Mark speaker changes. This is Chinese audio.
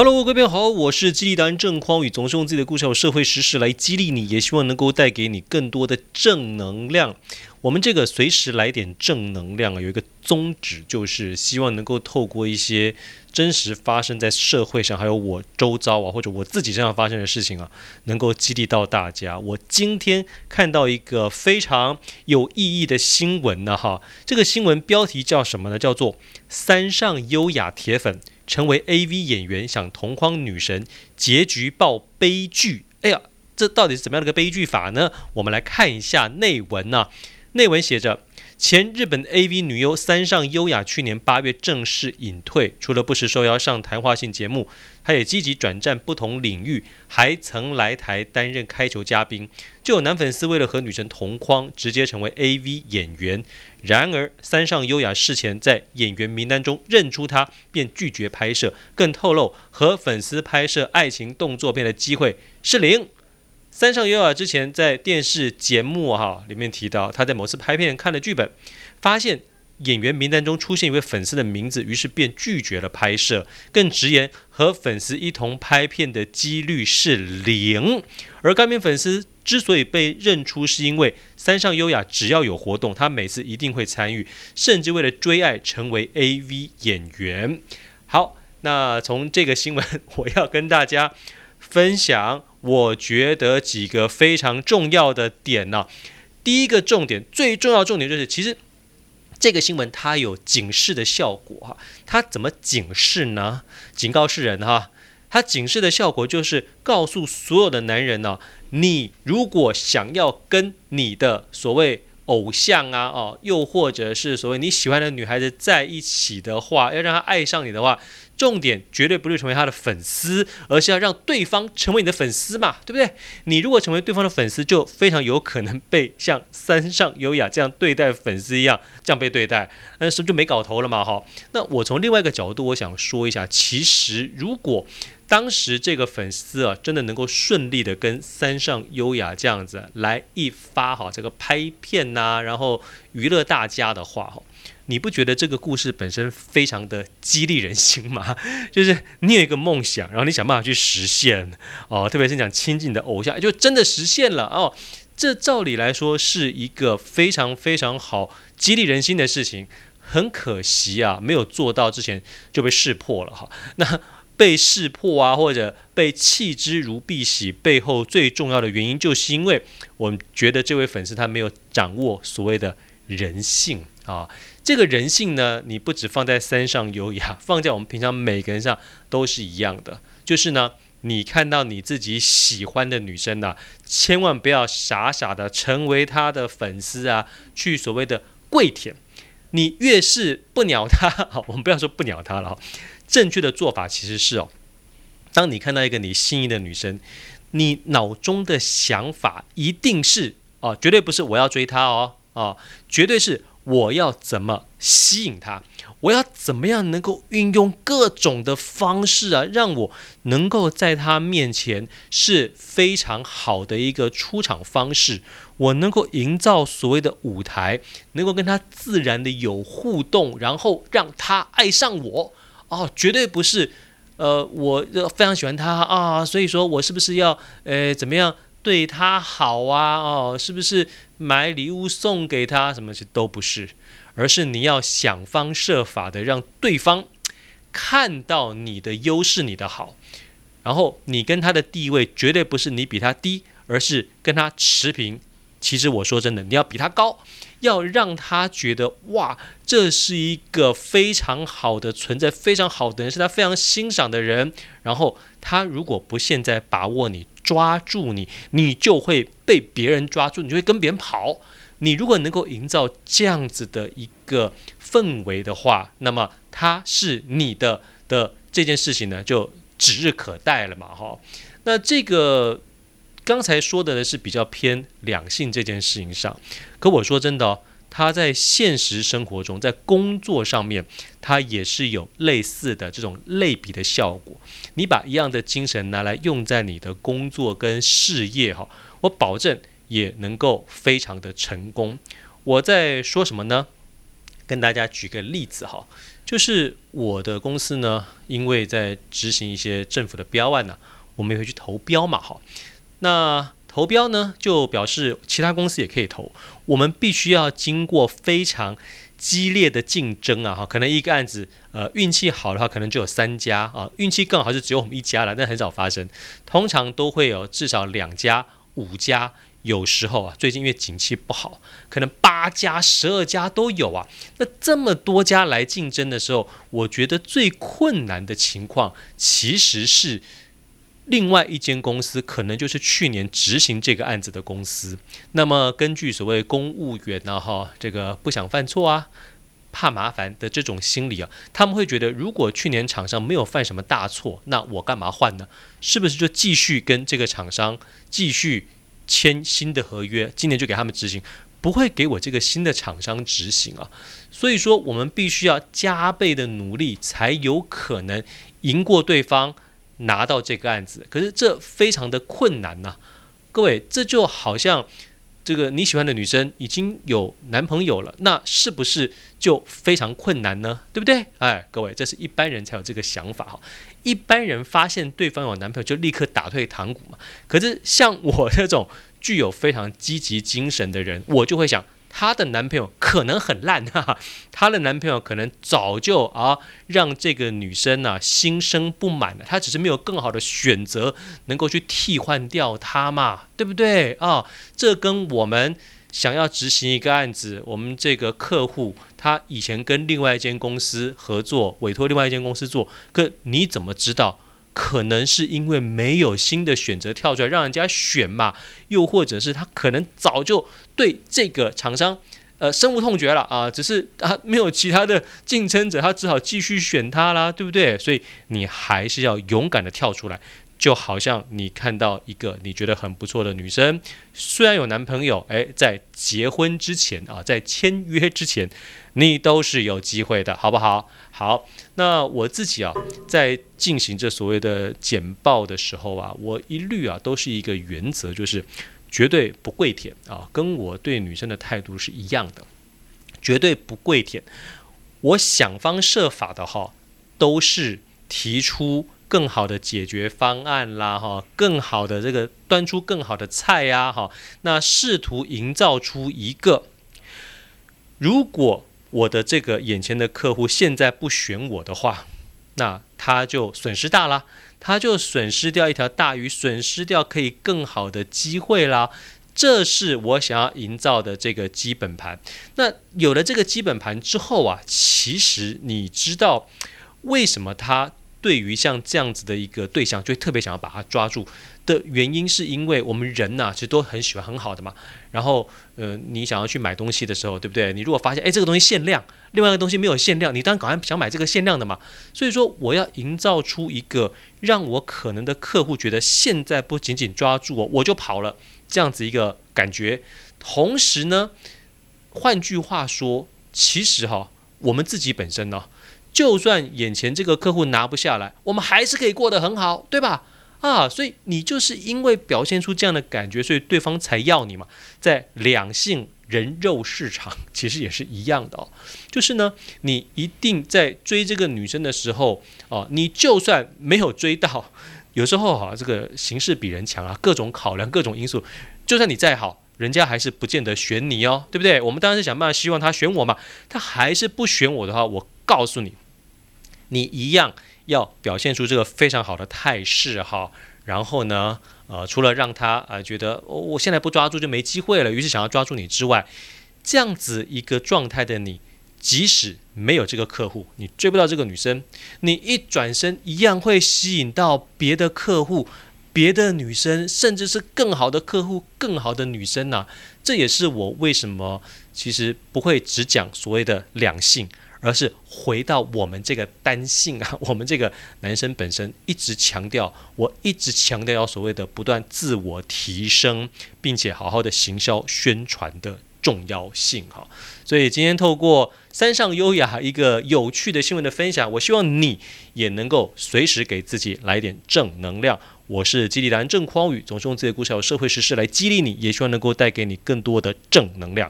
Speaker 1: Hello，各位好，我是激励达人郑匡宇，总是用自己的故事和社会实事来激励你，也希望能够带给你更多的正能量。我们这个随时来点正能量啊，有一个宗旨，就是希望能够透过一些真实发生在社会上，还有我周遭啊，或者我自己身上发生的事情啊，能够激励到大家。我今天看到一个非常有意义的新闻呢，哈，这个新闻标题叫什么呢？叫做“三上优雅铁粉”。成为 AV 演员想同框女神，结局爆悲剧。哎呀，这到底是怎么样的一个悲剧法呢？我们来看一下内文呐、啊。内文写着。前日本 AV 女优三上优雅去年八月正式隐退，除了不时受邀上谈话性节目，她也积极转战不同领域，还曾来台担任开球嘉宾。就有男粉丝为了和女神同框，直接成为 AV 演员。然而，三上优雅事前在演员名单中认出她，便拒绝拍摄，更透露和粉丝拍摄爱情动作片的机会是零。三上优雅之前在电视节目哈里面提到，他在某次拍片看了剧本，发现演员名单中出现一位粉丝的名字，于是便拒绝了拍摄，更直言和粉丝一同拍片的几率是零。而该名粉丝之所以被认出，是因为三上优雅只要有活动，他每次一定会参与，甚至为了追爱成为 AV 演员。好，那从这个新闻，我要跟大家分享。我觉得几个非常重要的点呢、第一个重点，最重要重点就是，其实这个新闻它有警示的效果哈，它怎么警示呢？警告世人哈，它警示的效果就是告诉所有的男人呢、你如果想要跟你的所谓偶像啊，哦，又或者是所谓你喜欢的女孩子在一起的话，要让她爱上你的话。重点绝对不是成为他的粉丝，而是要让对方成为你的粉丝嘛，对不对？你如果成为对方的粉丝，就非常有可能被像三上优雅这样对待粉丝一样，这样被对待，那是不是就没搞头了嘛？哈，那我从另外一个角度，我想说一下，其实如果当时这个粉丝啊，真的能够顺利的跟三上优雅这样子来一发哈，这个拍片呐、然后娱乐大家的话哈。你不觉得这个故事本身非常的激励人心吗？就是你有一个梦想，然后你想办法去实现哦，特别是讲亲近的偶像，就真的实现了哦。这照理来说是一个非常非常好激励人心的事情，很可惜啊，没有做到之前就被识破了哈。那被识破啊，或者被弃之如敝屣，背后最重要的原因，就是因为我们觉得这位粉丝他没有掌握所谓的人性啊。这个人性呢，你不只放在山上优雅，放在我们平常每个人上都是一样的。就是呢，你看到你自己喜欢的女生呢、千万不要傻傻的成为她的粉丝啊，去所谓的跪舔。你越是不鸟她，好，我们不要说不鸟她了。正确的做法其实是哦，当你看到一个你心仪的女生，你脑中的想法一定是哦，绝对不是我要追她哦，哦，绝对是。我要怎么吸引他？我要怎么样能够运用各种的方式啊，让我能够在他面前是非常好的一个出场方式。我能够营造所谓的舞台，能够跟他自然的有互动，然后让他爱上我。哦，绝对不是，呃，我非常喜欢他啊，所以说我是不是要呃怎么样？对他好啊，哦，是不是买礼物送给他？什么其实都不是，而是你要想方设法的让对方看到你的优势，你的好，然后你跟他的地位绝对不是你比他低，而是跟他持平。其实我说真的，你要比他高，要让他觉得哇，这是一个非常好的存在，非常好的人，是他非常欣赏的人。然后他如果不现在把握你。抓住你，你就会被别人抓住，你就会跟别人跑。你如果能够营造这样子的一个氛围的话，那么他是你的的这件事情呢，就指日可待了嘛，哈。那这个刚才说的呢是比较偏两性这件事情上，可我说真的哦。他在现实生活中，在工作上面，他也是有类似的这种类比的效果。你把一样的精神拿来用在你的工作跟事业，哈，我保证也能够非常的成功。我在说什么呢？跟大家举个例子哈，就是我的公司呢，因为在执行一些政府的标案呢、我们也会去投标嘛，哈。那投标呢，就表示其他公司也可以投，我们必须要经过非常激烈的竞争啊，哈，可能一个案子，呃，运气好的话，可能就有三家啊，运气更好是只有我们一家了，但很少发生，通常都会有至少两家、五家。有时候啊，最近因为景气不好，可能八家、十二家都有啊。那这么多家来竞争的时候，我觉得最困难的情况其实是另外一间公司，可能就是去年执行这个案子的公司。那么根据所谓公务员呢，哈，这个不想犯错啊，怕麻烦的这种心理啊，他们会觉得，如果去年厂商没有犯什么大错，那我干嘛换呢？是不是就继续跟这个厂商继续？签新的合约，今年就给他们执行，不会给我这个新的厂商执行啊。所以说，我们必须要加倍的努力，才有可能赢过对方，拿到这个案子。可是这非常的困难呐、各位，这就好像。这个你喜欢的女生已经有男朋友了，那是不是就非常困难呢？对不对？哎，各位，这是一般人才有这个想法哈。一般人发现对方有男朋友就立刻打退堂鼓嘛。可是像我这种具有非常积极精神的人，我就会想。她的男朋友可能很烂，哈哈，她的男朋友可能早就啊让这个女生呢、心生不满了，她只是没有更好的选择能够去替换掉她嘛，对不对啊？这跟我们想要执行一个案子，我们这个客户他以前跟另外一间公司合作，委托另外一间公司做，可你怎么知道？可能是因为没有新的选择跳出来让人家选嘛，又或者是他可能早就对这个厂商呃深恶痛绝了啊，只是啊没有其他的竞争者，他只好继续选他啦，对不对？所以你还是要勇敢的跳出来。就好像你看到一个你觉得很不错的女生，虽然有男朋友，哎，在结婚之前啊，在签约之前，你都是有机会的，好不好？好，那我自己啊，在进行这所谓的简报的时候啊，我一律啊都是一个原则，就是绝对不跪舔啊，跟我对女生的态度是一样的，绝对不跪舔。我想方设法的哈，都是提出。更好的解决方案啦，哈，更好的这个端出更好的菜呀，哈，那试图营造出一个，如果我的这个眼前的客户现在不选我的话，那他就损失大了，他就损失掉一条大鱼，损失掉可以更好的机会啦。这是我想要营造的这个基本盘。那有了这个基本盘之后啊，其实你知道为什么他？对于像这样子的一个对象，就会特别想要把它抓住的原因，是因为我们人呐、其实都很喜欢很好的嘛。然后，呃，你想要去买东西的时候，对不对？你如果发现，哎，这个东西限量，另外一个东西没有限量，你当然搞想买这个限量的嘛。所以说，我要营造出一个让我可能的客户觉得现在不紧紧抓住我，我就跑了这样子一个感觉。同时呢，换句话说，其实哈，我们自己本身呢。就算眼前这个客户拿不下来，我们还是可以过得很好，对吧？啊，所以你就是因为表现出这样的感觉，所以对方才要你嘛。在两性人肉市场，其实也是一样的哦。就是呢，你一定在追这个女生的时候，哦，你就算没有追到，有时候哈，这个形势比人强啊，各种考量，各种因素，就算你再好，人家还是不见得选你哦，对不对？我们当然是想办法希望他选我嘛。他还是不选我的话，我告诉你。你一样要表现出这个非常好的态势哈，然后呢，呃，除了让他啊、呃、觉得、哦、我现在不抓住就没机会了，于是想要抓住你之外，这样子一个状态的你，即使没有这个客户，你追不到这个女生，你一转身一样会吸引到别的客户、别的女生，甚至是更好的客户、更好的女生呐、这也是我为什么其实不会只讲所谓的两性。而是回到我们这个单性啊，我们这个男生本身一直强调，我一直强调要所谓的不断自我提升，并且好好的行销宣传的重要性哈。所以今天透过三上优雅一个有趣的新闻的分享，我希望你也能够随时给自己来点正能量。我是激励达人郑匡宇，总是用自己的故事还有社会时事来激励你，也希望能够带给你更多的正能量。